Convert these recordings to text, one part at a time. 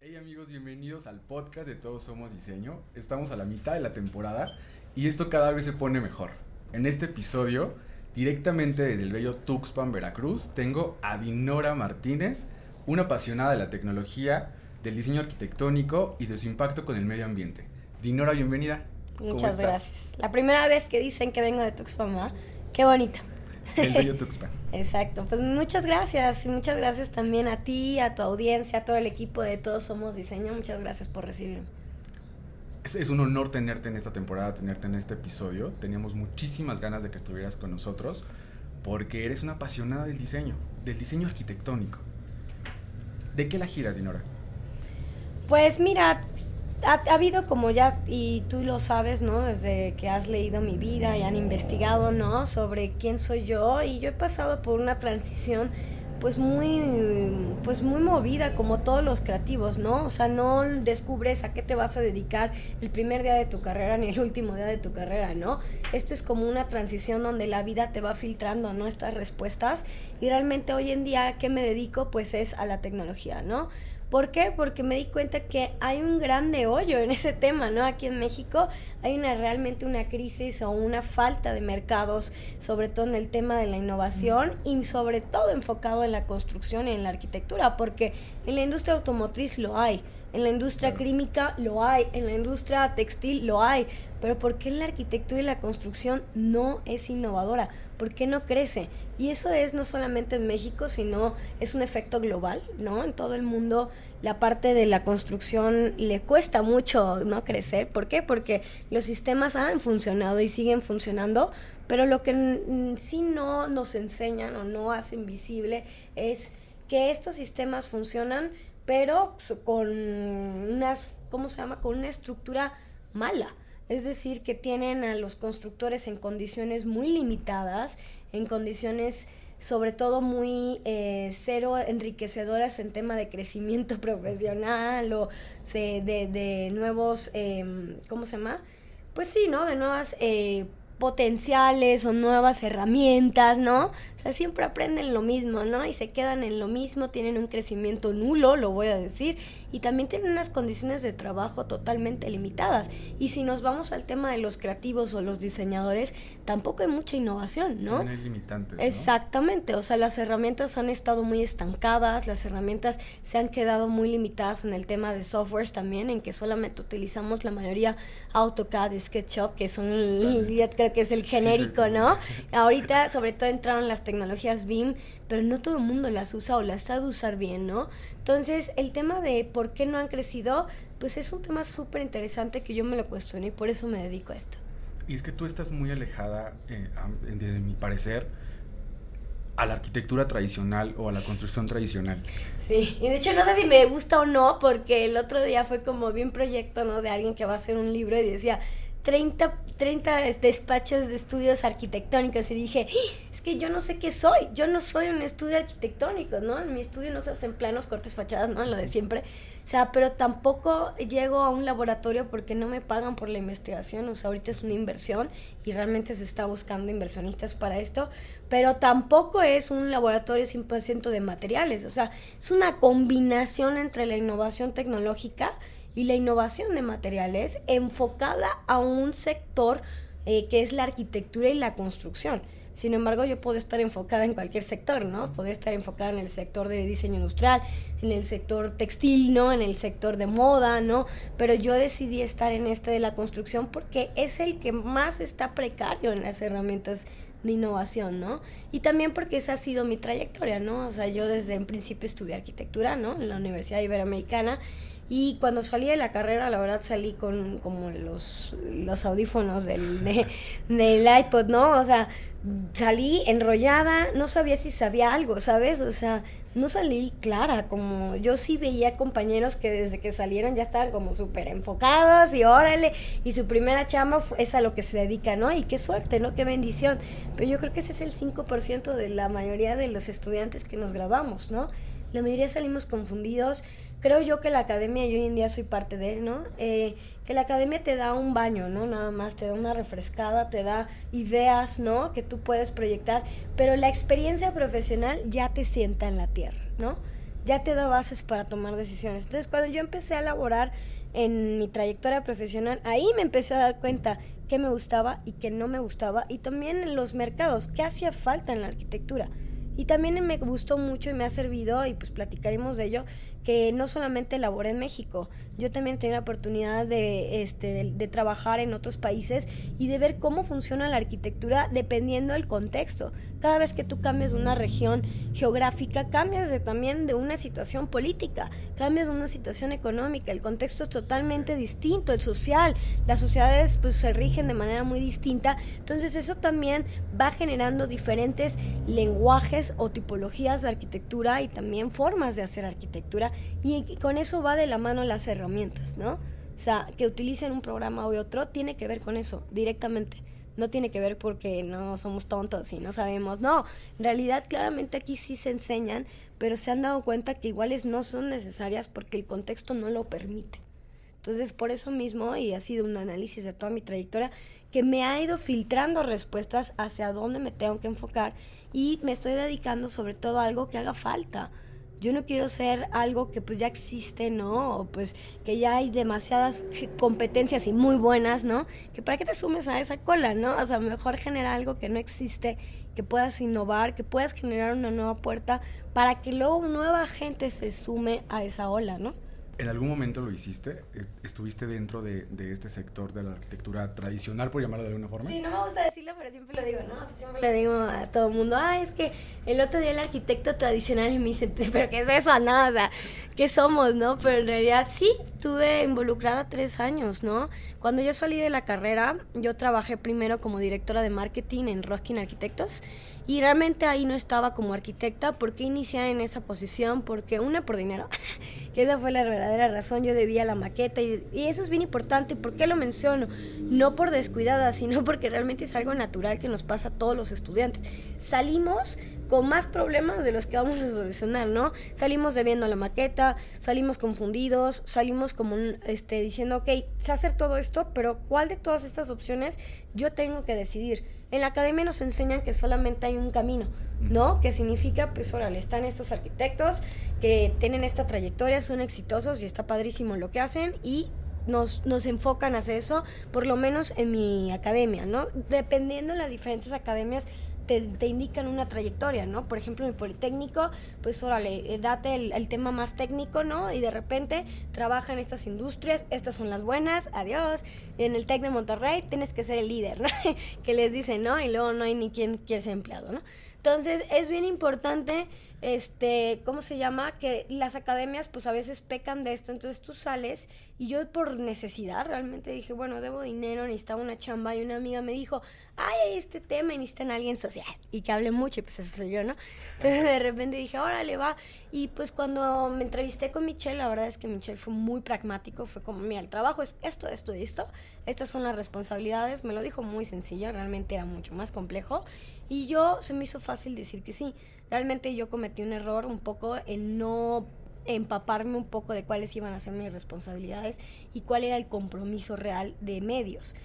Hey amigos, bienvenidos al podcast de Todos Somos Diseño. Estamos a la mitad de la temporada y esto cada vez se pone mejor. En este episodio, directamente desde el bello Tuxpan, Veracruz, tengo a Dinora Martínez, una apasionada de la tecnología, del diseño arquitectónico y de su impacto con el medio ambiente. Dinora, bienvenida. Muchas gracias. La primera vez que dicen que vengo de Tuxpan, ¿verdad? Qué bonito. El bello Tuxpan. Exacto, pues muchas gracias y muchas gracias también a ti, a tu audiencia, a todo el equipo de Todos Somos Diseño. Muchas gracias por recibirme. Es, es, un honor tenerte en esta temporada, tenerte en este episodio. Teníamos muchísimas ganas de que estuvieras con nosotros porque eres una apasionada del diseño, del diseño arquitectónico. ¿De qué la giras, Dinora? Pues mira, ha, ha, habido como ya, y tú lo sabes, ¿no? Desde que has leído mi vida y han investigado, ¿no? Sobre quién soy yo y yo he pasado por una transición pues muy pues muy movida como todos los creativos, ¿no? O sea, no descubres a qué te vas a dedicar el primer día de tu carrera ni el último día de tu carrera, ¿no? Esto es como una transición donde la vida te va filtrando, ¿no? Estas respuestas y realmente hoy en día ¿a qué me dedico? Pues es a la tecnología, ¿no? ¿Por qué? Porque me di cuenta que hay un grande hoyo en ese tema, ¿no? Aquí en México hay una realmente una crisis o una falta de mercados, sobre todo en el tema de la innovación y sobre todo enfocado en la construcción y en la arquitectura, porque en la industria automotriz lo hay, en la industria claro. química lo hay, en la industria textil lo hay, pero ¿por qué la arquitectura y la construcción no es innovadora? ¿Por qué no crece? Y eso es no solamente en México, sino es un efecto global, ¿no? En todo el mundo la parte de la construcción le cuesta mucho, ¿no? Crecer. ¿Por qué? Porque los sistemas han funcionado y siguen funcionando, pero lo que sí no nos enseñan o no hacen visible es que estos sistemas funcionan, pero con unas, ¿cómo se llama? Con una estructura mala. Es decir, que tienen a los constructores en condiciones muy limitadas, en condiciones sobre todo muy eh, cero enriquecedoras en tema de crecimiento profesional o se, de, nuevos, eh, ¿cómo se llama? Pues sí, ¿no? De nuevas eh, potenciales o nuevas herramientas, ¿no? O sea, siempre aprenden lo mismo, ¿no? Y se quedan en lo mismo, tienen un crecimiento nulo, lo voy a decir, y también tienen unas condiciones de trabajo totalmente limitadas. Y si nos vamos al tema de los creativos o los diseñadores, tampoco hay mucha innovación, ¿no? Tienen limitantes. ¿no? Exactamente, o sea, las herramientas han estado muy estancadas, las herramientas se han quedado muy limitadas en el tema de softwares también, en que solamente utilizamos la mayoría AutoCAD SketchUp, que son, el, ya creo que es el genérico, sí, sí, ¿no? Ahorita, sobre todo, entraron las tecnologías BIM, pero no todo el mundo las usa o las sabe usar bien, ¿no? Entonces, el tema de por qué no han crecido, pues es un tema súper interesante que yo me lo cuestioné y por eso me dedico a esto. Y es que tú estás muy alejada, eh, de mi parecer, a la arquitectura tradicional o a la construcción tradicional. Sí, y de hecho no sé si me gusta o no, porque el otro día fue como bien proyecto, ¿no? De alguien que va a hacer un libro y decía, 30, 30 despachos de estudios arquitectónicos y dije, es que yo no sé qué soy, yo no soy un estudio arquitectónico, ¿no? En mi estudio no se hacen planos, cortes, fachadas, ¿no? Lo de siempre. O sea, pero tampoco llego a un laboratorio porque no me pagan por la investigación, o sea, ahorita es una inversión y realmente se está buscando inversionistas para esto, pero tampoco es un laboratorio 100% de materiales, o sea, es una combinación entre la innovación tecnológica y la innovación de materiales enfocada a un sector eh, que es la arquitectura y la construcción. Sin embargo, yo puedo estar enfocada en cualquier sector, ¿no? Puedo estar enfocada en el sector de diseño industrial, en el sector textil, ¿no? En el sector de moda, ¿no? Pero yo decidí estar en este de la construcción porque es el que más está precario en las herramientas de innovación, ¿no? Y también porque esa ha sido mi trayectoria, ¿no? O sea, yo desde en principio estudié arquitectura, ¿no? En la Universidad Iberoamericana y cuando salí de la carrera, la verdad salí con como los, los audífonos del, de, del iPod, ¿no? O sea, salí enrollada, no sabía si sabía algo, ¿sabes? O sea, no salí clara, como yo sí veía compañeros que desde que salieron ya estaban como súper enfocados y órale, y su primera chamba es a lo que se dedica, ¿no? Y qué suerte, ¿no? Qué bendición. Pero yo creo que ese es el 5% de la mayoría de los estudiantes que nos grabamos, ¿no? La mayoría salimos confundidos, creo yo que la academia, yo hoy en día soy parte de él, ¿no? Eh, que la academia te da un baño, ¿no? Nada más, te da una refrescada, te da ideas, ¿no? Que tú puedes proyectar, pero la experiencia profesional ya te sienta en la tierra, ¿no? ya te da bases para tomar decisiones. Entonces, cuando yo empecé a elaborar en mi trayectoria profesional, ahí me empecé a dar cuenta qué me gustaba y qué no me gustaba, y también en los mercados, qué hacía falta en la arquitectura. Y también me gustó mucho y me ha servido, y pues platicaremos de ello, que no solamente elaboré en México, yo también tengo la oportunidad de, este, de, trabajar en otros países y de ver cómo funciona la arquitectura dependiendo del contexto. Cada vez que tú cambias de una región geográfica, cambias de, también de una situación política, cambias de una situación económica, el contexto es totalmente distinto, el social, las sociedades pues se rigen de manera muy distinta, entonces eso también va generando diferentes lenguajes o tipologías de arquitectura y también formas de hacer arquitectura y con eso va de la mano las herramientas, ¿no? O sea, que utilicen un programa u otro tiene que ver con eso, directamente. No tiene que ver porque no somos tontos y no sabemos. No, en realidad claramente aquí sí se enseñan, pero se han dado cuenta que iguales no son necesarias porque el contexto no lo permite. Entonces, por eso mismo, y ha sido un análisis de toda mi trayectoria, que me ha ido filtrando respuestas hacia dónde me tengo que enfocar y me estoy dedicando sobre todo a algo que haga falta yo no quiero ser algo que pues ya existe, ¿no? O pues que ya hay demasiadas competencias y muy buenas, ¿no? Que para qué te sumes a esa cola, ¿no? O sea, mejor generar algo que no existe, que puedas innovar, que puedas generar una nueva puerta para que luego nueva gente se sume a esa ola, ¿no? ¿En algún momento lo hiciste? Eh, ¿Estuviste dentro de, de, este sector de la arquitectura tradicional, por llamarlo de alguna forma? Sí, no me gusta decirlo, pero siempre lo digo, ¿no? siempre le digo a todo el mundo, ah, es que el otro día el arquitecto tradicional me dice, pero ¿qué es eso? No, o sea, ¿qué somos, no? Pero en realidad sí, estuve involucrada tres años, ¿no? Cuando yo salí de la carrera, yo trabajé primero como directora de marketing en Roskin Arquitectos y realmente ahí no estaba como arquitecta. ¿Por qué inicié en esa posición? Porque una, por dinero, que esa fue la verdadera razón. Yo debía la maqueta y, eso es bien importante. ¿Por qué lo menciono? No por descuidada, sino porque realmente es algo natural que nos pasa a todos los estudiantes. Salimos con más problemas de los que vamos a solucionar, ¿no? Salimos debiendo la maqueta, salimos confundidos, salimos como este, diciendo, ok, sé hacer todo esto, pero ¿cuál de todas estas opciones yo tengo que decidir? En la academia nos enseñan que solamente hay un camino, ¿no? Que significa, pues, órale, están estos arquitectos que tienen esta trayectoria, son exitosos y está padrísimo lo que hacen y nos, nos enfocan hacia eso, por lo menos en mi academia, ¿no? Dependiendo de las diferentes academias, te, indican una trayectoria, ¿no? Por ejemplo, en el Politécnico, pues órale, eh, date el, tema más técnico, ¿no? Y de repente trabaja en estas industrias, estas son las buenas, adiós. En el TEC de Monterrey tienes que ser el líder, ¿no? que les dicen, ¿no? Y luego no hay ni quien quiere ser empleado, ¿no? Entonces, es bien importante este, ¿cómo se llama? Que las academias pues a veces pecan de esto, entonces tú sales y yo por necesidad realmente dije, bueno, debo dinero, necesitaba una chamba y una amiga me dijo, ay, este tema y necesitan a alguien social y que hable mucho y pues eso soy yo, ¿no? Entonces de repente dije, órale, va. Y pues cuando me entrevisté con Michelle, la verdad es que Michelle fue muy pragmático, fue como, mira, el trabajo es esto, esto y esto, estas son las responsabilidades, me lo dijo muy sencillo, realmente era mucho más complejo y yo se me hizo fácil decir que sí. Realmente yo cometí un error un poco en no empaparme un poco de cuáles iban a ser mis responsabilidades y cuál era el compromiso real de medios.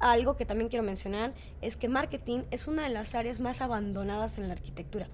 Algo que también quiero mencionar es que marketing es una de las áreas más abandonadas en la arquitectura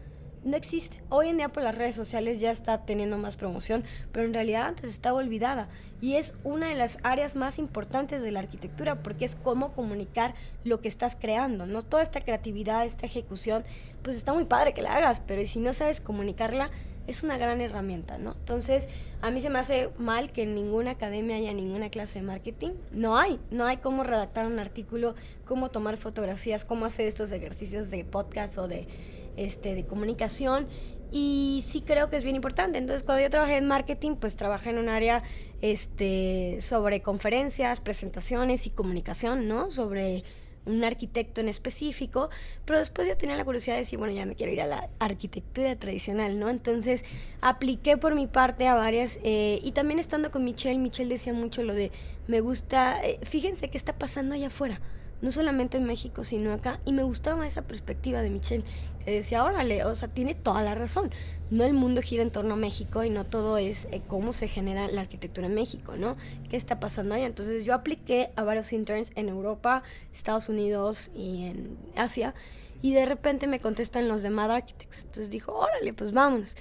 no existe. Hoy en día por las redes sociales ya está teniendo más promoción, pero en realidad antes estaba olvidada y es una de las áreas más importantes de la arquitectura porque es cómo comunicar lo que estás creando, ¿no? Toda esta creatividad, esta ejecución, pues está muy padre que la hagas, pero si no sabes comunicarla, es una gran herramienta, ¿no? Entonces, a mí se me hace mal que en ninguna academia haya ninguna clase de marketing. No hay, no hay cómo redactar un artículo, cómo tomar fotografías, cómo hacer estos ejercicios de podcast o de este, de comunicación y sí creo que es bien importante. Entonces, cuando yo trabajé en marketing, pues trabajé en un área este, sobre conferencias, presentaciones y comunicación, ¿no? Sobre un arquitecto en específico, pero después yo tenía la curiosidad de decir, bueno, ya me quiero ir a la arquitectura tradicional, ¿no? Entonces apliqué por mi parte a varias, eh, y también estando con Michelle, Michelle decía mucho lo de, me gusta, eh, fíjense qué está pasando allá afuera, no solamente en México, sino acá. Y me gustaba esa perspectiva de Michelle, que decía, órale, o sea, tiene toda la razón. No el mundo gira en torno a México y no todo es eh, cómo se genera la arquitectura en México, ¿no? ¿Qué está pasando ahí? Entonces yo apliqué a varios interns en Europa, Estados Unidos y en Asia. Y de repente me contestan los de Mad Architects. Entonces dijo, órale, pues vámonos.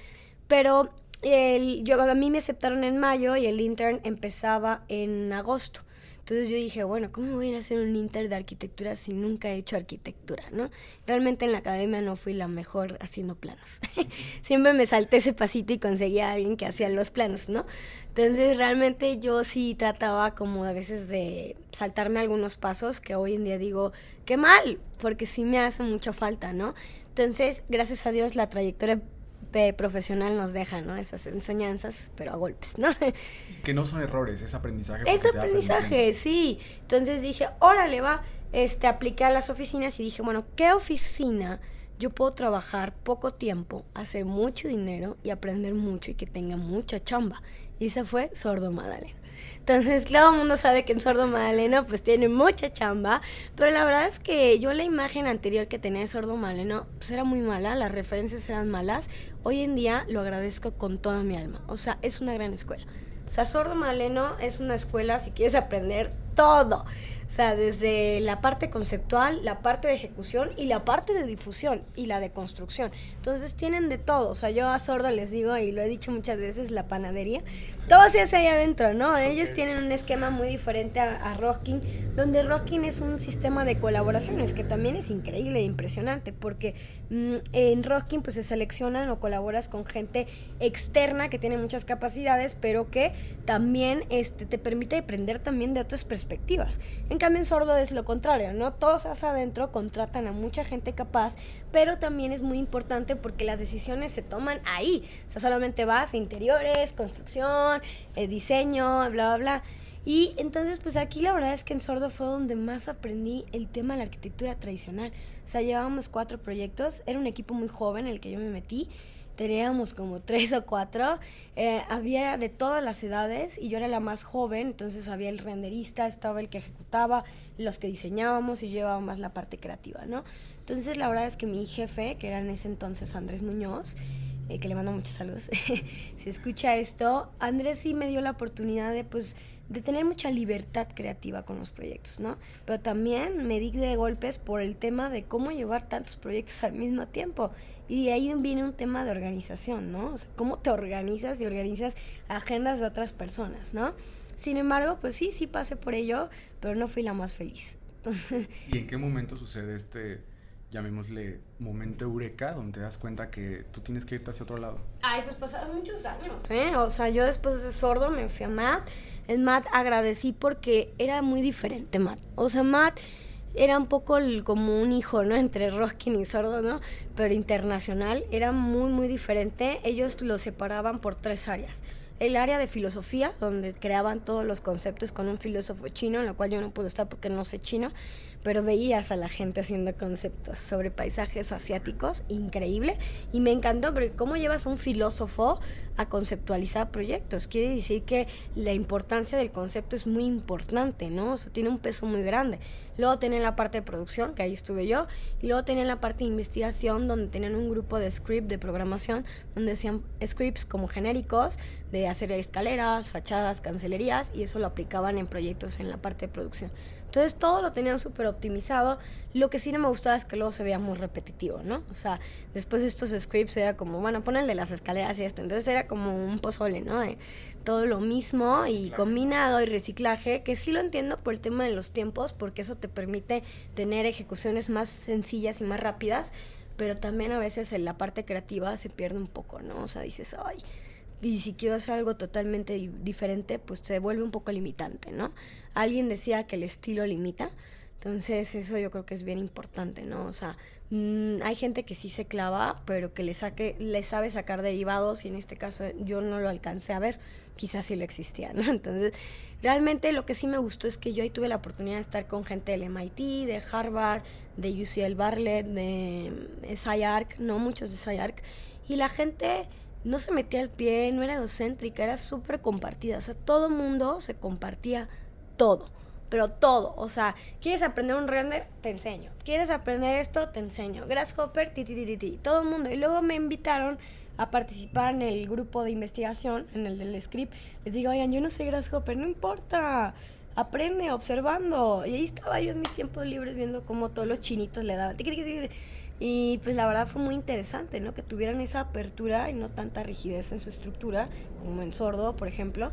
Pero el, yo, a mí me aceptaron en mayo y el intern empezaba en agosto. Entonces yo dije, bueno, ¿cómo voy a ir a hacer un inter de arquitectura si nunca he hecho arquitectura, no? Realmente en la academia no fui la mejor haciendo planos. Siempre me salté ese pasito y conseguía a alguien que hacía los planos, ¿no? Entonces realmente yo sí trataba como a veces de saltarme algunos pasos que hoy en día digo, qué mal, porque sí me hace mucha falta, ¿no? Entonces, gracias a Dios la trayectoria profesional nos deja, ¿no? Esas enseñanzas, pero a golpes, ¿no? Que no son errores, es aprendizaje. Es aprendizaje, sí. Entonces dije, órale, va, este, apliqué a las oficinas y dije, bueno, ¿qué oficina yo puedo trabajar poco tiempo, hacer mucho dinero y aprender mucho y que tenga mucha chamba? Y esa fue Sordo Madalena. Entonces, todo el mundo sabe que en Sordo Madaleno pues tiene mucha chamba, pero la verdad es que yo la imagen anterior que tenía de Sordo Madaleno pues era muy mala, las referencias eran malas. Hoy en día lo agradezco con toda mi alma, o sea, es una gran escuela. O sea, Sordo Madaleno es una escuela si quieres aprender todo. O sea, desde la parte conceptual, la parte de ejecución y la parte de difusión y la de construcción. Entonces tienen de todo. O sea, yo a Sordo les digo, y lo he dicho muchas veces, la panadería. Todo se hace ahí adentro, ¿no? Ellos tienen un esquema muy diferente a, Rocking, donde Rocking es un sistema de colaboraciones que también es increíble e impresionante, porque mm, en Rocking pues se seleccionan o colaboras con gente externa que tiene muchas capacidades, pero que también este, te permite aprender también de otras perspectivas. En cambio, en sordo es lo contrario, ¿no? Todos hacia adentro contratan a mucha gente capaz, pero también es muy importante porque las decisiones se toman ahí. O sea, solamente vas a interiores, construcción, eh, diseño, bla, bla, bla. Y entonces, pues aquí la verdad es que en Sordo fue donde más aprendí el tema de la arquitectura tradicional. O sea, llevábamos cuatro proyectos, era un equipo muy joven en el que yo me metí teníamos como tres o cuatro, eh, había de todas las edades y yo era la más joven, entonces había el renderista, estaba el que ejecutaba, los que diseñábamos y yo llevaba más la parte creativa, ¿no? Entonces la verdad es que mi jefe, que era en ese entonces Andrés Muñoz, eh, que le mando muchos saludos, si escucha esto, Andrés sí me dio la oportunidad de pues de tener mucha libertad creativa con los proyectos, ¿no? Pero también me di de golpes por el tema de cómo llevar tantos proyectos al mismo tiempo. Y de ahí viene un tema de organización, ¿no? O sea, cómo te organizas y organizas agendas de otras personas, ¿no? Sin embargo, pues sí, sí pasé por ello, pero no fui la más feliz. ¿Y en qué momento sucede este, llamémosle, momento eureka, donde te das cuenta que tú tienes que irte hacia otro lado? Ay, pues pasaron muchos años, ¿eh? O sea, yo después de sordo me fui a Matt. En Matt agradecí porque era muy diferente Matt. O sea, Matt era un poco como un hijo, ¿no? Entre Roskin y Sordo, ¿no? Pero internacional, era muy, muy diferente. Ellos lo separaban por tres áreas. El área de filosofía, donde creaban todos los conceptos con un filósofo chino, en lo cual yo no puedo estar porque no sé chino, pero veías a la gente haciendo conceptos sobre paisajes asiáticos, increíble, y me encantó porque cómo llevas a un filósofo a conceptualizar proyectos, quiere decir que la importancia del concepto es muy importante, ¿no? O sea, tiene un peso muy grande. Luego tienen la parte de producción, que ahí estuve yo, y luego tienen la parte de investigación, donde tenían un grupo de script de programación, donde hacían scripts como genéricos de hacer escaleras, fachadas, cancelerías, y eso lo aplicaban en proyectos en la parte de producción. Entonces todo lo tenían súper optimizado. Lo que sí no me gustaba es que luego se veía muy repetitivo, ¿no? O sea, después de estos scripts era como, bueno, de las escaleras y esto. Entonces era como un pozole, ¿no? De todo lo mismo y combinado y reciclaje, que sí lo entiendo por el tema de los tiempos, porque eso te permite tener ejecuciones más sencillas y más rápidas, pero también a veces en la parte creativa se pierde un poco, ¿no? O sea, dices, ay, y si quiero hacer algo totalmente diferente, pues se vuelve un poco limitante, ¿no? Alguien decía que el estilo limita, entonces eso yo creo que es bien importante, ¿no? O sea, mm, hay gente que sí se clava, pero que le saque, le sabe sacar derivados y en este caso yo no lo alcancé a ver, quizás sí lo existía, ¿no? Entonces, realmente lo que sí me gustó es que yo ahí tuve la oportunidad de estar con gente del MIT, de Harvard, de UCL Bartlett, de SciArc, no muchos de SciArc, y la gente no se metía al pie, no era egocéntrica, era súper compartida. O sea, todo mundo se compartía todo, pero todo. O sea, ¿quieres aprender un render? Te enseño. ¿Quieres aprender esto? Te enseño. Grasshopper, ti, ti, ti, ti, todo el mundo. Y luego me invitaron a participar en el grupo de investigación, en el del script. Les digo, oigan, yo no sé Grasshopper, no importa. Aprende observando. Y ahí estaba yo en mis tiempos libres viendo cómo todos los chinitos le daban. Y pues la verdad fue muy interesante, ¿no? Que tuvieran esa apertura y no tanta rigidez en su estructura, como en sordo, por ejemplo.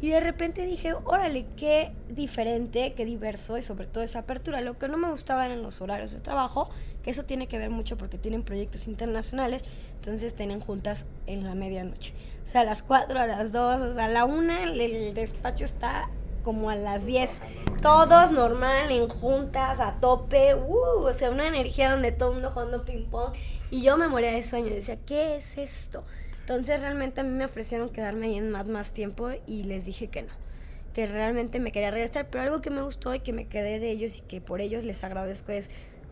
Y de repente dije, órale, qué diferente, qué diverso y sobre todo esa apertura. Lo que no me gustaba eran los horarios de trabajo, que eso tiene que ver mucho porque tienen proyectos internacionales, entonces tienen juntas en la medianoche. O sea, a las 4, a las 2, o sea, a la 1 el despacho está como a las 10. Todos normal, en juntas, a tope, uh, o sea, una energía donde todo el mundo jugando ping pong. Y yo me moría de sueño, decía, ¿qué es esto? Entonces realmente a mí me ofrecieron quedarme ahí en más, más tiempo y les dije que no, que realmente me quería regresar, pero algo que me gustó y que me quedé de ellos y que por ellos les agradezco es,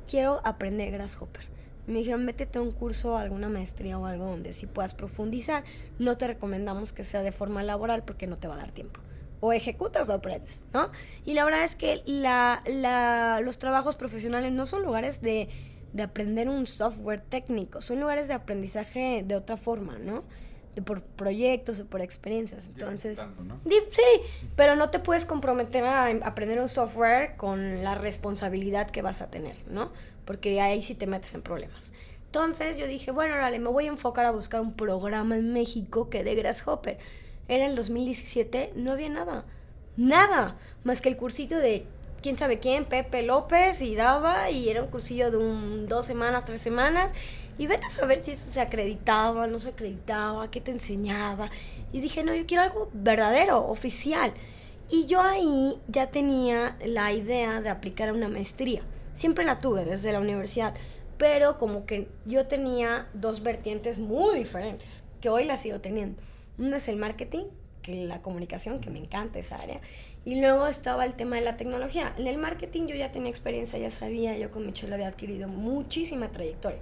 quiero aprender Grasshopper. Me dijeron, métete a un curso, alguna maestría o algo donde sí puedas profundizar. No te recomendamos que sea de forma laboral porque no te va a dar tiempo o ejecutas o aprendes, ¿no? Y la verdad es que la, la, los trabajos profesionales no son lugares de, de, aprender un software técnico, son lugares de aprendizaje de otra forma, ¿no? De por proyectos o por experiencias. Entonces, sí, pero no te puedes comprometer a aprender un software con la responsabilidad que vas a tener, ¿no? Porque ahí sí te metes en problemas. Entonces yo dije, bueno, órale, me voy a enfocar a buscar un programa en México que de Grasshopper era el 2017, no había nada. Nada. Más que el cursito de quién sabe quién, Pepe López, y daba, y era un cursillo de dos semanas, tres semanas. Y vete a saber si eso se acreditaba, no se acreditaba, qué te enseñaba. Y dije, no, yo quiero algo verdadero, oficial. Y yo ahí ya tenía la idea de aplicar a una maestría. Siempre la tuve desde la universidad, pero como que yo tenía dos vertientes muy diferentes, que hoy las sigo teniendo. Una es el marketing, que la comunicación, que me encanta esa área. Y luego estaba el tema de la tecnología. En el marketing yo ya tenía experiencia, ya sabía, yo con Michelle había adquirido muchísima trayectoria.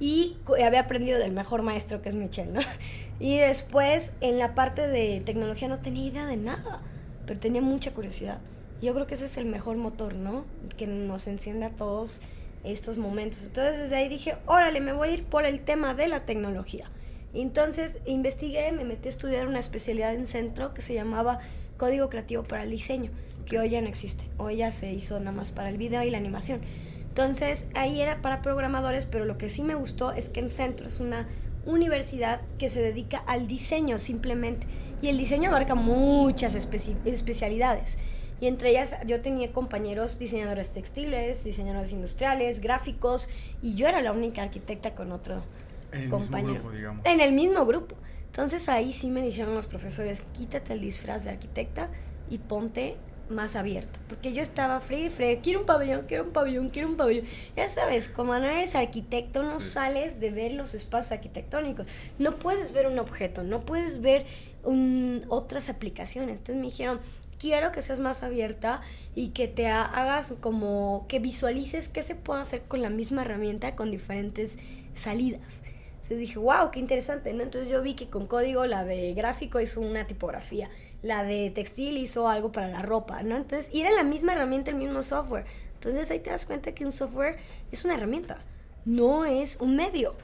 Y había aprendido del mejor maestro que es Michelle, ¿no? Y después en la parte de tecnología no tenía idea de nada, pero tenía mucha curiosidad. Yo creo que ese es el mejor motor, ¿no? Que nos enciende a todos estos momentos. Entonces desde ahí dije, órale, me voy a ir por el tema de la tecnología. Entonces investigué, me metí a estudiar una especialidad en centro que se llamaba Código Creativo para el Diseño, que hoy ya no existe, hoy ya se hizo nada más para el video y la animación. Entonces ahí era para programadores, pero lo que sí me gustó es que en centro es una universidad que se dedica al diseño simplemente, y el diseño abarca muchas especialidades. Y entre ellas yo tenía compañeros diseñadores textiles, diseñadores industriales, gráficos, y yo era la única arquitecta con otro, en el mismo grupo, digamos. En el mismo grupo. Entonces ahí sí me dijeron los profesores, quítate el disfraz de arquitecta y ponte más abierto. Porque yo estaba frío y frío, quiero un pabellón, quiero un pabellón, quiero un pabellón. Ya sabes, como no eres arquitecto, no sales de ver los espacios arquitectónicos. No puedes ver un objeto, no puedes ver otras aplicaciones. Entonces me dijeron, quiero que seas más abierta y que te hagas como que visualices qué se puede hacer con la misma herramienta con diferentes salidas dije, wow, qué interesante, ¿no? Entonces yo vi que con código la de gráfico hizo una tipografía, la de textil hizo algo para la ropa, ¿no? Entonces, y era la misma herramienta, el mismo software. Entonces ahí te das cuenta que un software es una herramienta, no es un medio.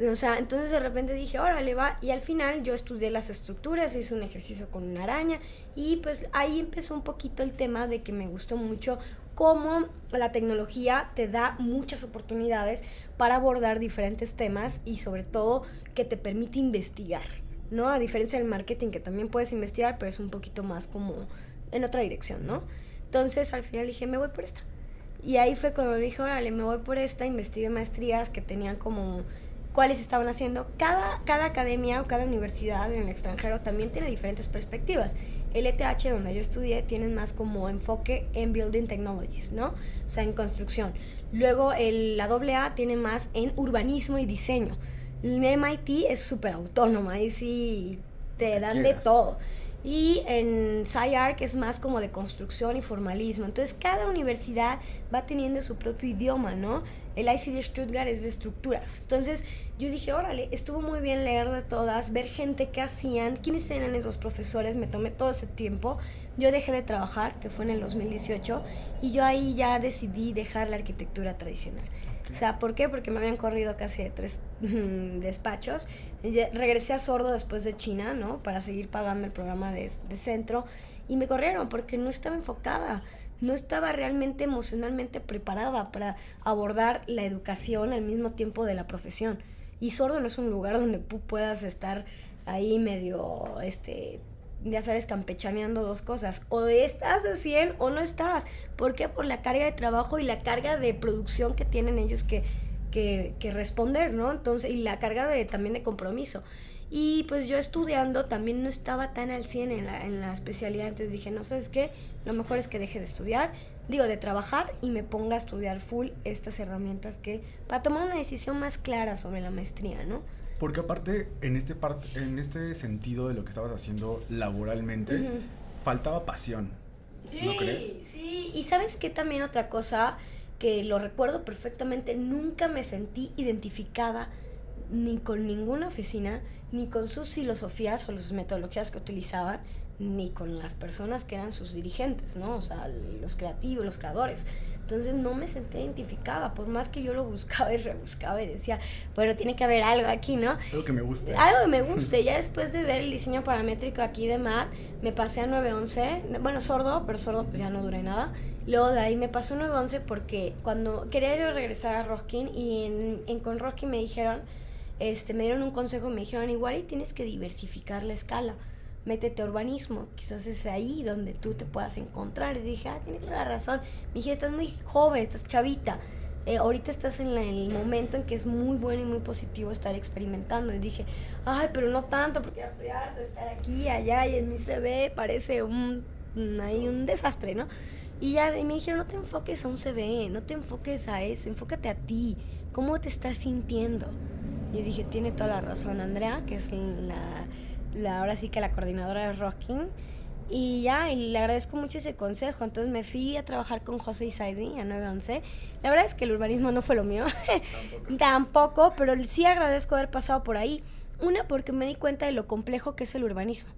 O sea, entonces de repente dije, órale, va. Y al final yo estudié las estructuras, hice un ejercicio con una araña. Y pues ahí empezó un poquito el tema de que me gustó mucho cómo la tecnología te da muchas oportunidades para abordar diferentes temas y sobre todo que te permite investigar, ¿no? A diferencia del marketing que también puedes investigar, pero es un poquito más como en otra dirección, ¿no? Entonces al final dije, me voy por esta. Y ahí fue cuando dije, órale, me voy por esta, investigué maestrías que tenían como cuáles estaban haciendo. Cada, cada academia o cada universidad en el extranjero también tiene diferentes perspectivas. El ETH, donde yo estudié, tienen más como enfoque en Building Technologies, ¿no? O sea, en construcción. Luego el, la AA tiene más en urbanismo y diseño. El MIT es súper autónoma, ahí sí te dan de todo. Y en SciArc es más como de construcción y formalismo. Entonces cada universidad va teniendo su propio idioma, ¿no? El ICD Stuttgart es de estructuras. Entonces yo dije, órale, estuvo muy bien leer de todas, ver gente que hacían, quiénes eran esos profesores, me tomé todo ese tiempo. Yo dejé de trabajar, que fue en el 2018, y yo ahí ya decidí dejar la arquitectura tradicional. O sea, ¿por qué? Porque me habían corrido casi de tres despachos. Regresé a Sordo después de China, ¿no? Para seguir pagando el programa de, de centro. Y me corrieron porque no estaba enfocada no estaba realmente emocionalmente preparada para abordar la educación al mismo tiempo de la profesión. Y sordo no es un lugar donde tú puedas estar ahí medio, este, ya sabes, campechaneando dos cosas. O estás de 100 o no estás. ¿Por qué? Por la carga de trabajo y la carga de producción que tienen ellos que, que, que responder, ¿no? Entonces, y la carga de, también de compromiso. Y pues yo estudiando también no estaba tan al 100 en la, en la especialidad, entonces dije, no sabes qué, lo mejor es que deje de estudiar, digo, de trabajar y me ponga a estudiar full estas herramientas que, para tomar una decisión más clara sobre la maestría, ¿no? Porque aparte, en este, part en este sentido de lo que estabas haciendo laboralmente, faltaba pasión. ¿No crees? Sí, y sabes qué también otra cosa que lo recuerdo perfectamente, nunca me sentí identificada ni con ninguna oficina, ni con sus filosofías o las metodologías que utilizaban, ni con las personas que eran sus dirigentes, ¿no? O sea, los creativos, los creadores. Entonces no me sentí identificada, por más que yo lo buscaba y rebuscaba y decía, bueno, tiene que haber algo aquí, ¿no? Algo que me guste. Algo que me guste. ya después de ver el diseño paramétrico aquí de MAT, me pasé a 911. Bueno, sordo, pero sordo pues ya no duré nada. Luego de ahí me pasó a 911 porque cuando quería regresar a Roskin y en, en con Roskin me dijeron, este, me dieron un consejo, me dijeron, igual y tienes que diversificar la escala métete a urbanismo, quizás es ahí donde tú te puedas encontrar. Y dije, ah, tienes toda la razón. Me dije, estás muy joven, estás chavita. Eh, ahorita estás en el momento en que es muy bueno y muy positivo estar experimentando. Y dije, ay, pero no tanto, porque ya estoy harta de estar aquí, allá, y en mi CV parece un, hay un desastre, ¿no? Y ya me dijeron, no te enfoques a un CV, no te enfoques a eso, enfócate a ti, cómo te estás sintiendo. Y yo dije, tiene toda la razón Andrea, que es la la, ahora sí que la coordinadora de Rocking. Y ya, y le agradezco mucho ese consejo. Entonces me fui a trabajar con José Isaidi a 911. La verdad es que el urbanismo no fue lo mío. Tampoco. Tampoco, pero sí agradezco haber pasado por ahí. Una, porque me di cuenta de lo complejo que es el urbanismo.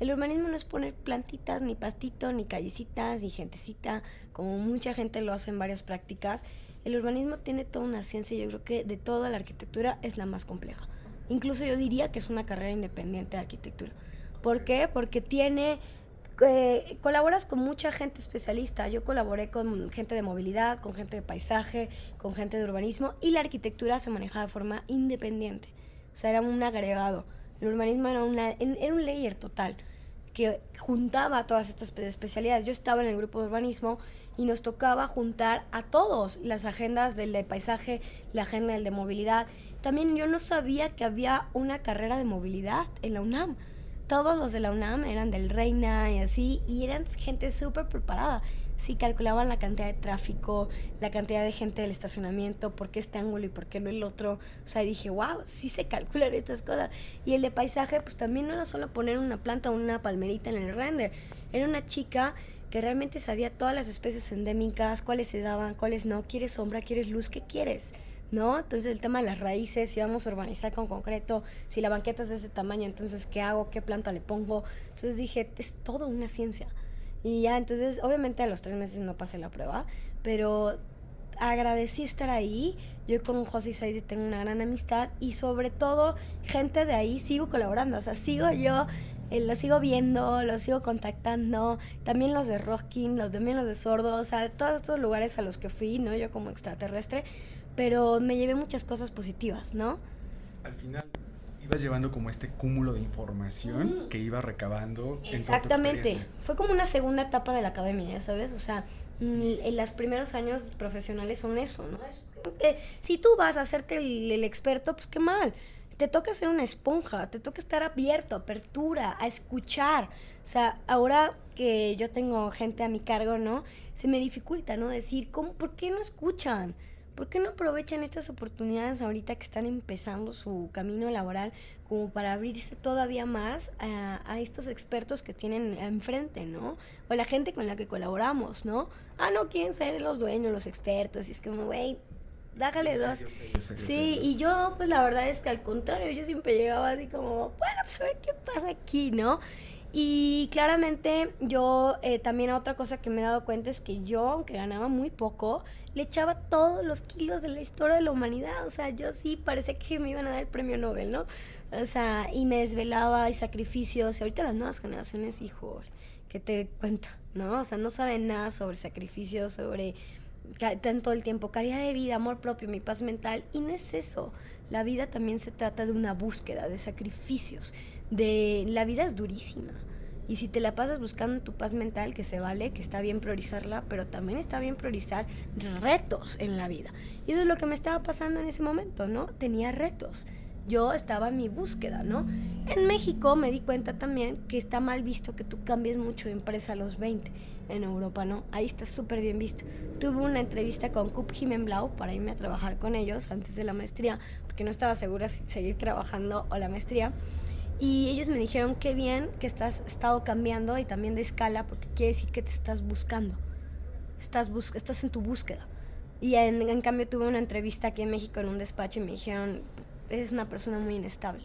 El urbanismo no es poner plantitas, ni pastito, ni callecitas, ni gentecita, como mucha gente lo hace en varias prácticas. El urbanismo tiene toda una ciencia y yo creo que de toda la arquitectura es la más compleja. Incluso yo diría que es una carrera independiente de arquitectura. ¿Por qué? Porque tiene eh, colaboras con mucha gente especialista. Yo colaboré con gente de movilidad, con gente de paisaje, con gente de urbanismo y la arquitectura se manejaba de forma independiente. O sea, era un agregado. El urbanismo era, era un layer total que juntaba todas estas especialidades. Yo estaba en el grupo de urbanismo y nos tocaba juntar a todos las agendas del de paisaje, la agenda del de movilidad también yo no sabía que había una carrera de movilidad en la UNAM. Todos los de la UNAM eran del Reina y así, y eran gente súper preparada. Sí calculaban la cantidad de tráfico, la cantidad de gente del estacionamiento, por qué este ángulo y por qué no el otro. O sea, dije, wow, sí se calculan estas cosas. Y el de paisaje, pues también no era solo poner una planta o una palmerita en el render. Era una chica que realmente sabía todas las especies endémicas, cuáles se daban, cuáles no. ¿Quieres sombra? ¿Quieres luz? ¿Qué quieres? ¿no? Entonces el tema de las raíces, si vamos a urbanizar con concreto, si la banqueta es de ese tamaño, entonces ¿qué hago? ¿Qué planta le pongo? Entonces dije, es todo una ciencia. Y ya, entonces obviamente a los tres meses no pasé la prueba, pero agradecí estar ahí. Yo con José y Saidi tengo una gran amistad y sobre todo gente de ahí sigo colaborando, o sea, sigo yo eh, lo sigo viendo, lo sigo contactando, también los de Rocking, los también los de Sordo, o sea, todos estos lugares a los que fui, ¿no? Yo como extraterrestre, pero me llevé muchas cosas positivas, ¿no? Al final ibas llevando como este cúmulo de información que iba recabando. Exactamente. Fue como una segunda etapa de la academia, ¿sabes? O sea, en los primeros años profesionales son eso, ¿no? Es que si tú vas a hacerte el, experto, pues qué mal. Te toca ser una esponja, te toca estar abierto, apertura, a escuchar. O sea, ahora que yo tengo gente a mi cargo, ¿no? Se me dificulta, ¿no? Decir, ¿cómo, ¿por qué no escuchan? ¿Por qué no aprovechan estas oportunidades ahorita que están empezando su camino laboral como para abrirse todavía más a, estos expertos que tienen enfrente, ¿no? O la gente con la que colaboramos, ¿no? Ah, no quieren ser los dueños, los expertos, y es como, güey, dájale dos. sí, y yo, pues la verdad es que al contrario, yo siempre llegaba así como, bueno, pues a ver qué pasa aquí, ¿no? Y claramente yo eh, también otra cosa que me he dado cuenta es que yo, aunque ganaba muy poco, le echaba todos los kilos de la historia de la humanidad. O sea, yo sí parecía que me iban a dar el premio Nobel, ¿no? O sea, y me desvelaba y sacrificios. Y ahorita las nuevas generaciones, hijo, que te cuenta, ¿no? O sea, no saben nada sobre sacrificios, sobre tanto el tiempo, calidad de vida, amor propio, mi paz mental. Y no es eso. La vida también se trata de una búsqueda, de sacrificios, de la vida es durísima. Y si te la pasas buscando tu paz mental, que se vale, que está bien priorizarla, pero también está bien priorizar retos en la vida. Y eso es lo que me estaba pasando en ese momento, ¿no? Tenía retos. Yo estaba en mi búsqueda, ¿no? En México me di cuenta también que está mal visto que tú cambies mucho de empresa a los 20. En Europa, ¿no? Ahí está súper bien visto. Tuve una entrevista con Cup Blau para irme a trabajar con ellos antes de la maestría, porque no estaba segura si seguir trabajando o la maestría. Y ellos me dijeron qué bien que estás estado cambiando y también de escala porque quiere decir que te estás buscando. Estás, bus estás en tu búsqueda. Y en, en, cambio tuve una entrevista aquí en México en un despacho y me dijeron, eres una persona muy inestable.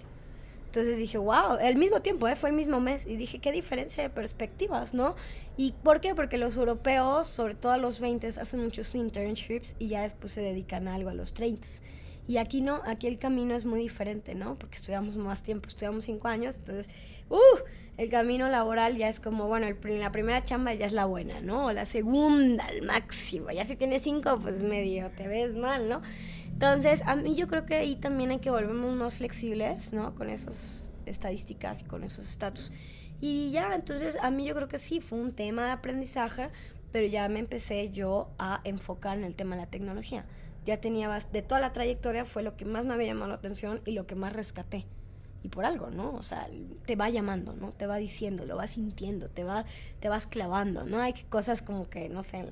Entonces dije, wow, el mismo tiempo, ¿eh? fue el mismo mes. Y dije, qué diferencia de perspectivas, ¿no? ¿Y por qué? Porque los europeos, sobre todo a los 20, hacen muchos internships y ya después se dedican a algo a los 30. Y aquí no, aquí el camino es muy diferente, ¿no? Porque estudiamos más tiempo, estudiamos cinco años, entonces, ¡uh! El camino laboral ya es como, bueno, el, la primera chamba ya es la buena, ¿no? O la segunda, el máximo. Ya si tienes cinco, pues medio te ves mal, ¿no? Entonces, a mí yo creo que ahí también hay que volvernos más flexibles, ¿no? Con esas estadísticas y con esos estatus. Y ya, entonces, a mí yo creo que sí, fue un tema de aprendizaje, pero ya me empecé yo a enfocar en el tema de la tecnología ya tenía, de toda la trayectoria fue lo que más me había llamado la atención y lo que más rescaté. Y por algo, ¿no? O sea, te va llamando, ¿no? Te va diciendo, lo vas sintiendo, te, va, te vas clavando, ¿no? Hay cosas como que, no sé,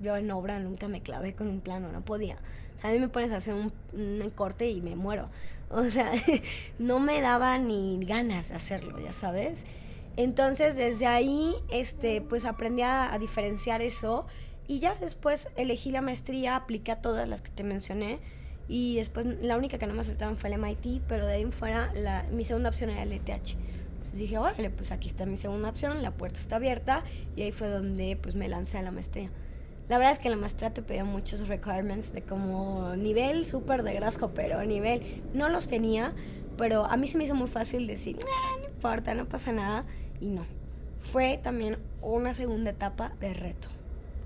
yo en obra nunca me clavé con un plano, no podía. O sea, a mí me pones a hacer un, corte y me muero. O sea, no me daba ni ganas de hacerlo, ya sabes. Entonces, desde ahí, este, pues aprendí a diferenciar eso y ya después elegí la maestría, apliqué a todas las que te mencioné. Y después la única que no me aceptaban fue el MIT, pero de ahí fuera la, mi segunda opción era el ETH. Entonces dije, órale, pues aquí está mi segunda opción, la puerta está abierta. Y ahí fue donde pues me lancé a la maestría. La verdad es que la maestría te pedía muchos requirements de como nivel súper de grasco, pero nivel no los tenía, pero a mí se me hizo muy fácil decir, no importa, no pasa nada. Y no. Fue también una segunda etapa de reto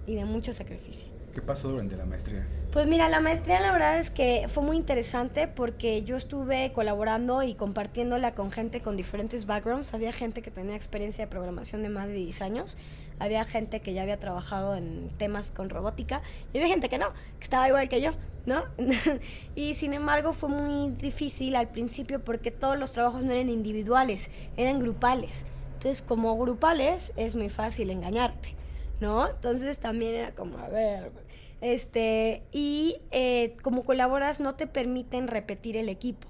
y de mucho sacrificio. ¿Qué pasó durante la maestría? Pues mira, la maestría la verdad es que fue muy interesante porque yo estuve colaborando y compartiéndola con gente con diferentes backgrounds. Había gente que tenía experiencia de programación de más de 10 años, había gente que ya había trabajado en temas con robótica y había gente que no, que estaba igual que yo, ¿no? y sin embargo fue muy difícil al principio porque todos los trabajos no eran individuales, eran grupales. Entonces, como grupales es muy fácil engañarte. ¿No? Entonces también era como, a ver, este, y eh, como colaboras no te permiten repetir el equipo.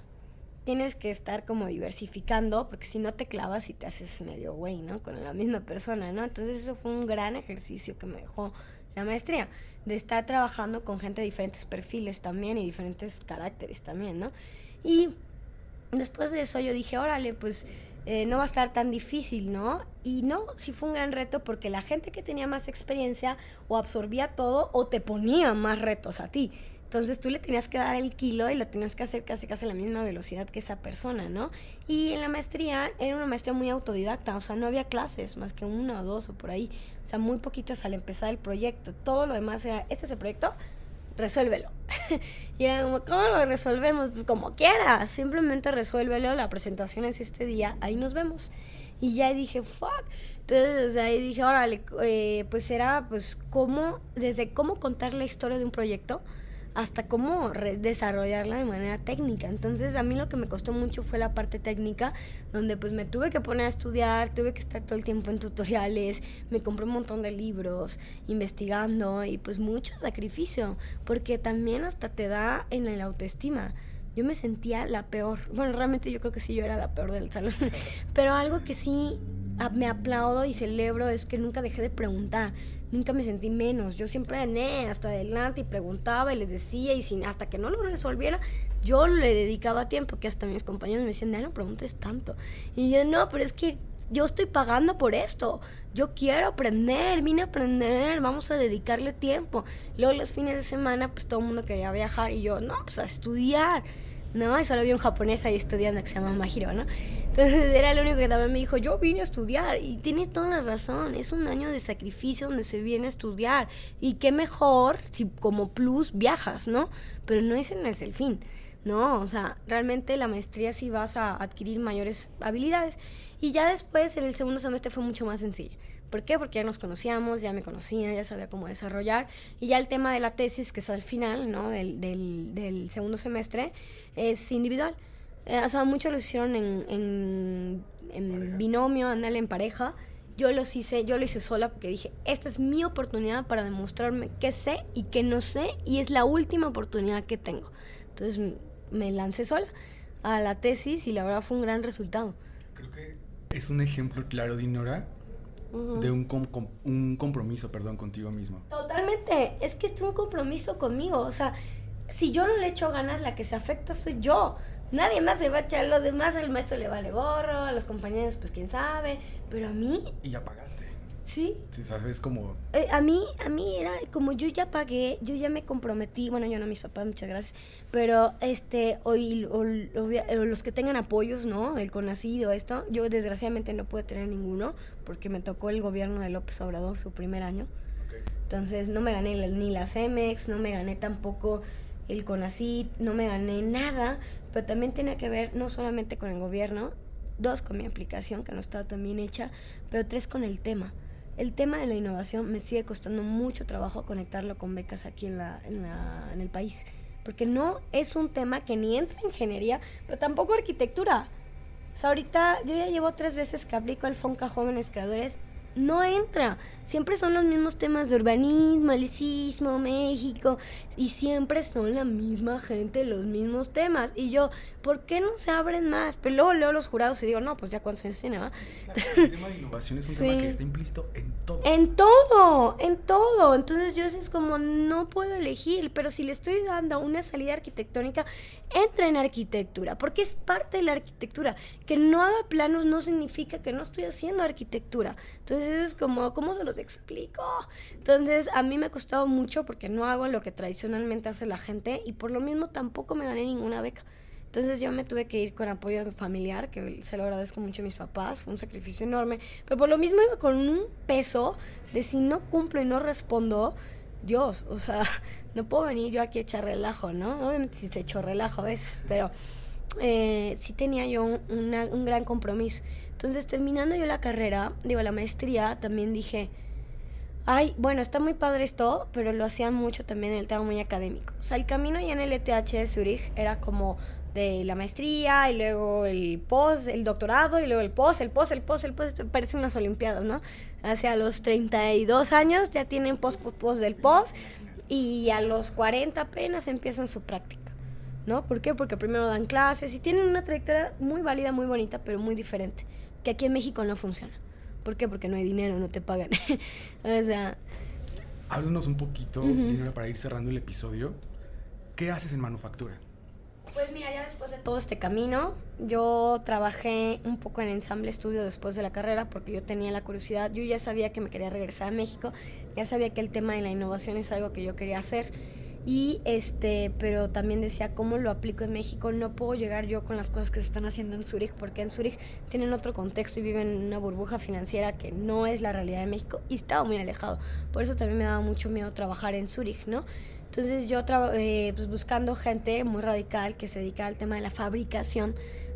Tienes que estar como diversificando, porque si no te clavas y te haces medio güey, ¿no? Con la misma persona, ¿no? Entonces eso fue un gran ejercicio que me dejó la maestría, de estar trabajando con gente de diferentes perfiles también y diferentes caracteres también, ¿no? Y después de eso yo dije, órale, pues eh, no va a estar tan difícil, ¿no? Y no, sí fue un gran reto porque la gente que tenía más experiencia o absorbía todo o te ponía más retos a ti. Entonces tú le tenías que dar el kilo y lo tenías que hacer casi casi a la misma velocidad que esa persona, ¿no? Y en la maestría era una maestría muy autodidacta, o sea, no había clases más que una o dos o por ahí, o sea, muy poquitas al empezar el proyecto. Todo lo demás era, este es el proyecto, resuélvelo. y era como, ¿cómo lo resolvemos? Pues como quieras, simplemente resuélvelo, la presentación es este día, ahí nos vemos. Y ya dije, fuck. Entonces, ahí dije, órale, eh, pues era, pues, cómo, desde cómo contar la historia de un proyecto hasta cómo desarrollarla de manera técnica. Entonces a mí lo que me costó mucho fue la parte técnica, donde pues me tuve que poner a estudiar, tuve que estar todo el tiempo en tutoriales, me compré un montón de libros, investigando y pues mucho sacrificio, porque también hasta te da en la autoestima. Yo me sentía la peor. Bueno, realmente yo creo que sí, yo era la peor del salón. Pero algo que sí me aplaudo y celebro es que nunca dejé de preguntar nunca me sentí menos. Yo siempre gané hasta adelante y preguntaba y les decía y sin, hasta que no lo resolviera, yo le dedicaba tiempo, que hasta mis compañeros me decían, no preguntes tanto. Y yo, no, pero es que yo estoy pagando por esto. Yo quiero aprender, vine a aprender, vamos a dedicarle tiempo. Luego los fines de semana, pues todo el mundo quería viajar y yo, no, pues a estudiar. ¿No? Y solo había un japonés ahí estudiando que se llama Mahiro, ¿no? Entonces era el único que también me dijo, yo vine a estudiar y tiene toda la razón, es un año de sacrificio donde se viene a estudiar y qué mejor si como plus viajas, ¿no? Pero no ese no es el fin. No, o sea, realmente la maestría sí vas a adquirir mayores habilidades. Y ya después, en el segundo semestre fue mucho más sencillo. ¿Por qué? Porque ya nos conocíamos, ya me conocían, ya sabía cómo desarrollar. Y ya el tema de la tesis, que es al final ¿no? del, del, del segundo semestre, es individual. Eh, o sea, muchos lo hicieron en, en, en binomio, andale en pareja. Yo los hice, yo lo hice sola porque dije, esta es mi oportunidad para demostrarme qué sé y qué no sé y es la última oportunidad que tengo. Entonces me lancé sola a la tesis y la verdad fue un gran resultado. Creo que es un ejemplo claro, De un, un compromiso, perdón, contigo mismo. Totalmente, es que es un compromiso conmigo, o sea, si yo no le echo ganas, la que se afecta soy yo. Nadie más se va a echar lo demás, al maestro le vale gorro, a los compañeros pues quién sabe, pero a mí... Y ya pagaste. Sí. Sí, sabes como... Eh, a mí, a mí era como yo ya pagué, yo ya me comprometí, bueno, yo no, mis papás, muchas gracias, pero este, hoy, los que tengan apoyos, ¿no? El conocido, esto, yo desgraciadamente no pude tener ninguno, porque me tocó el gobierno de López Obrador su primer año. Entonces no me gané ni la CEMEX, no me gané tampoco el CONACIT, no me gané nada, pero también tenía que ver no solamente con el gobierno, dos con mi aplicación que no estaba tan bien hecha, pero tres con el tema el tema de la innovación me sigue costando mucho trabajo conectarlo con becas aquí en, la, en, la, en el país. Porque no es un tema que ni entra en ingeniería, pero tampoco arquitectura. O sea, ahorita yo ya llevo tres veces que aplico el FONCA Jóvenes Creadores no entra. Siempre son los mismos temas de urbanismo, licismo, México, y siempre son la misma gente, los mismos temas. Y yo, ¿por qué no se abren más? Pero luego leo los jurados y digo, no, pues ya cuántos años tiene, el tema de innovación es un tema que está implícito en todo. En todo, en todo. Entonces yo es como, no puedo elegir, pero si le estoy dando una salida arquitectónica, entra en arquitectura, porque es parte de la arquitectura. Que no haga planos no significa que no estoy haciendo arquitectura. Entonces es como, ¿cómo se los explico? Entonces a mí me ha costado mucho porque no hago lo que tradicionalmente hace la gente y por lo mismo tampoco me gané ninguna beca. Entonces yo me tuve que ir con apoyo familiar, que se lo agradezco mucho a mis papás, fue un sacrificio enorme, pero por lo mismo iba con un peso de si no cumplo y no respondo, Dios, o sea, no puedo venir yo aquí a echar relajo, ¿no? Obviamente si se echó relajo a veces, pero eh, sí tenía yo un, gran compromiso. Entonces, terminando yo la carrera, digo, la maestría, también dije, ay, bueno, está muy padre esto, pero lo hacía mucho también en el tema muy académico. O sea, el camino ya en el ETH de Zurich era como de la maestría y luego el post, el doctorado y luego el post, el post, el post, el post, parecen las olimpiadas, ¿no? Hacia los 32 años ya tienen post, post, post del post y a los 40 apenas empiezan su práctica. ¿No? ¿Por qué? Porque primero dan clases y tienen una trayectoria muy válida, muy bonita, pero muy diferente, que aquí en México no funciona. ¿Por qué? Porque no hay dinero, no te pagan. o sea... Háblanos un poquito, dinero para ir cerrando el episodio. ¿Qué haces en manufactura? Pues mira, ya después de todo este camino, yo trabajé un poco en ensamble estudio después de la carrera porque yo tenía la curiosidad, yo ya sabía que me quería regresar a México, ya sabía que el tema de la innovación es algo que yo quería hacer y este, pero también decía, ¿cómo lo aplico en México? No puedo llegar yo con las cosas que se están haciendo en Zurich, porque en Zurich tienen otro contexto y viven en una burbuja financiera que no es la realidad de México y estaba muy alejado. Por eso también me daba mucho miedo trabajar en Zurich, ¿no? Entonces yo eh, pues buscando gente muy radical que se dedica al tema de la fabricación,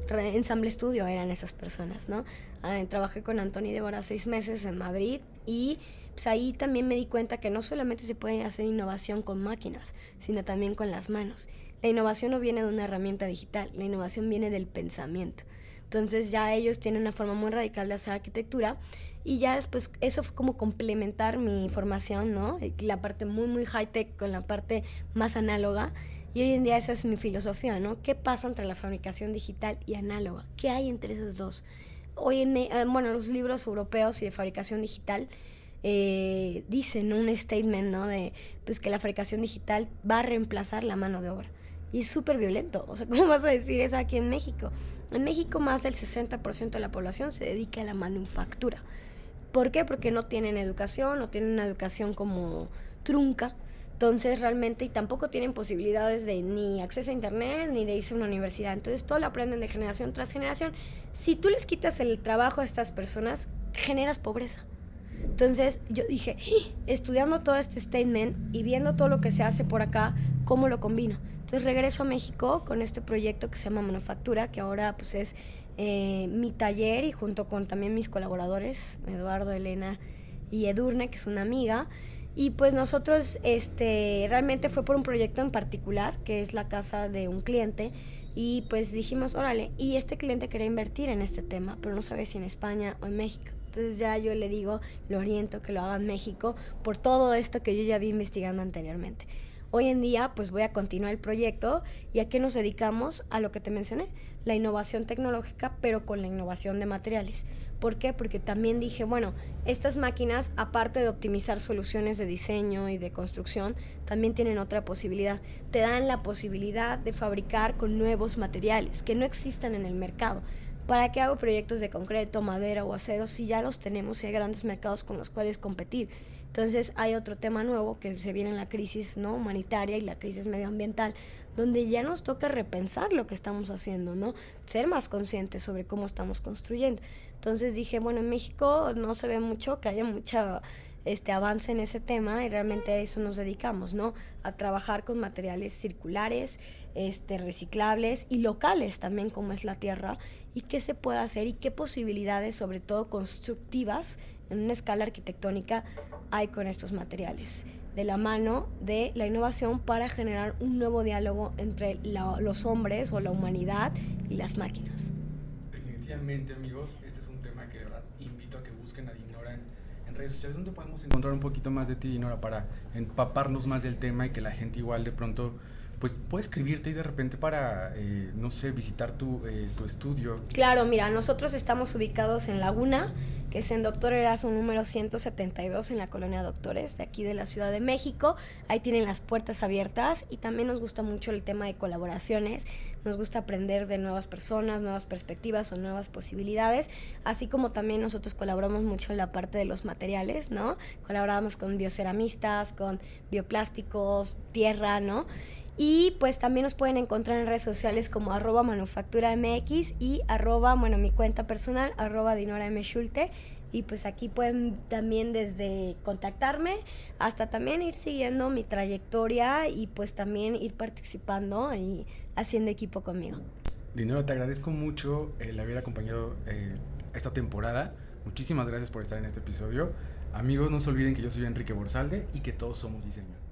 ensamble estudio eran esas personas, ¿no? Ah, trabajé con Anthony Débora seis meses en Madrid y pues ahí también me di cuenta que no solamente se puede hacer innovación con máquinas, sino también con las manos. La innovación no viene de una herramienta digital, la innovación viene del pensamiento. Entonces ya ellos tienen una forma muy radical de hacer arquitectura y ya después eso fue como complementar mi formación, ¿no? La parte muy, muy high-tech con la parte más análoga. Y hoy en día esa es mi filosofía, ¿no? ¿Qué pasa entre la fabricación digital y análoga? ¿Qué hay entre esas dos? Hoy en, eh, bueno, los libros europeos y de fabricación digital eh, dicen un statement, ¿no? De pues que la fabricación digital va a reemplazar la mano de obra. Y es súper violento. O sea, ¿cómo vas a decir eso aquí en México? En México más del 60% de la población se dedica a la manufactura. ¿Por qué? Porque no tienen educación, no tienen una educación como trunca. Entonces realmente y tampoco tienen posibilidades de ni acceso a internet ni de irse a una universidad. Entonces todo lo aprenden de generación tras generación. Si tú les quitas el trabajo a estas personas, generas pobreza. Entonces yo dije, ¡Ah! estudiando todo este statement y viendo todo lo que se hace por acá, ¿cómo lo combino? Entonces regreso a México con este proyecto que se llama Manufactura, que ahora pues es eh, mi taller y junto con también mis colaboradores, Eduardo, Elena y Edurne, que es una amiga, y pues nosotros, este, realmente fue por un proyecto en particular, que es la casa de un cliente. Y pues dijimos, órale, y este cliente quería invertir en este tema, pero no sabe si en España o en México. Entonces ya yo le digo, lo oriento que lo haga en México por todo esto que yo ya vi investigando anteriormente. Hoy en día pues voy a continuar el proyecto y a qué nos dedicamos a lo que te mencioné, la innovación tecnológica pero con la innovación de materiales. ¿Por qué? Porque también dije, bueno, estas máquinas, aparte de optimizar soluciones de diseño y de construcción, también tienen otra posibilidad. Te dan la posibilidad de fabricar con nuevos materiales que no existan en el mercado. ¿Para qué hago proyectos de concreto, madera o acero si ya los tenemos y hay grandes mercados con los cuales competir? Entonces hay otro tema nuevo que se viene en la crisis ¿no? humanitaria y la crisis medioambiental, donde ya nos toca repensar lo que estamos haciendo, ¿no? Ser más conscientes sobre cómo estamos construyendo. Entonces dije, bueno, en México no se ve mucho que haya mucha este avance en ese tema y realmente a eso nos dedicamos, ¿no? A trabajar con materiales circulares, este reciclables y locales también como es la tierra y qué se puede hacer y qué posibilidades sobre todo constructivas en una escala arquitectónica hay con estos materiales de la mano de la innovación para generar un nuevo diálogo entre los hombres o la humanidad y las máquinas. Definitivamente amigos, redes sociales, ¿dónde podemos encontrar un poquito más de ti, Dinora, para empaparnos más del tema y que la gente igual de pronto pues puede escribirte y de repente para, eh, no sé, visitar tu, eh, tu estudio. Claro, mira, nosotros estamos ubicados en Laguna, que es en Doctor Eraso número 172 en la colonia Doctores de aquí de la Ciudad de México. Ahí tienen las puertas abiertas y también nos gusta mucho el tema de colaboraciones. Nos gusta aprender de nuevas personas, nuevas perspectivas o nuevas posibilidades, así como también nosotros colaboramos mucho en la parte de los materiales, ¿no? Colaboramos con bioceramistas, con bioplásticos, tierra, ¿no? Y pues también nos pueden encontrar en redes sociales como arroba manufactura MX y arroba, bueno, mi cuenta personal, arroba Dinora M. Schulte. Y pues aquí pueden también desde contactarme hasta también ir siguiendo mi trayectoria y pues también ir participando y haciendo equipo conmigo. Dinero, te agradezco mucho el haber acompañado eh, esta temporada. Muchísimas gracias por estar en este episodio. Amigos, no se olviden que yo soy Enrique Borsalde y que todos somos diseño.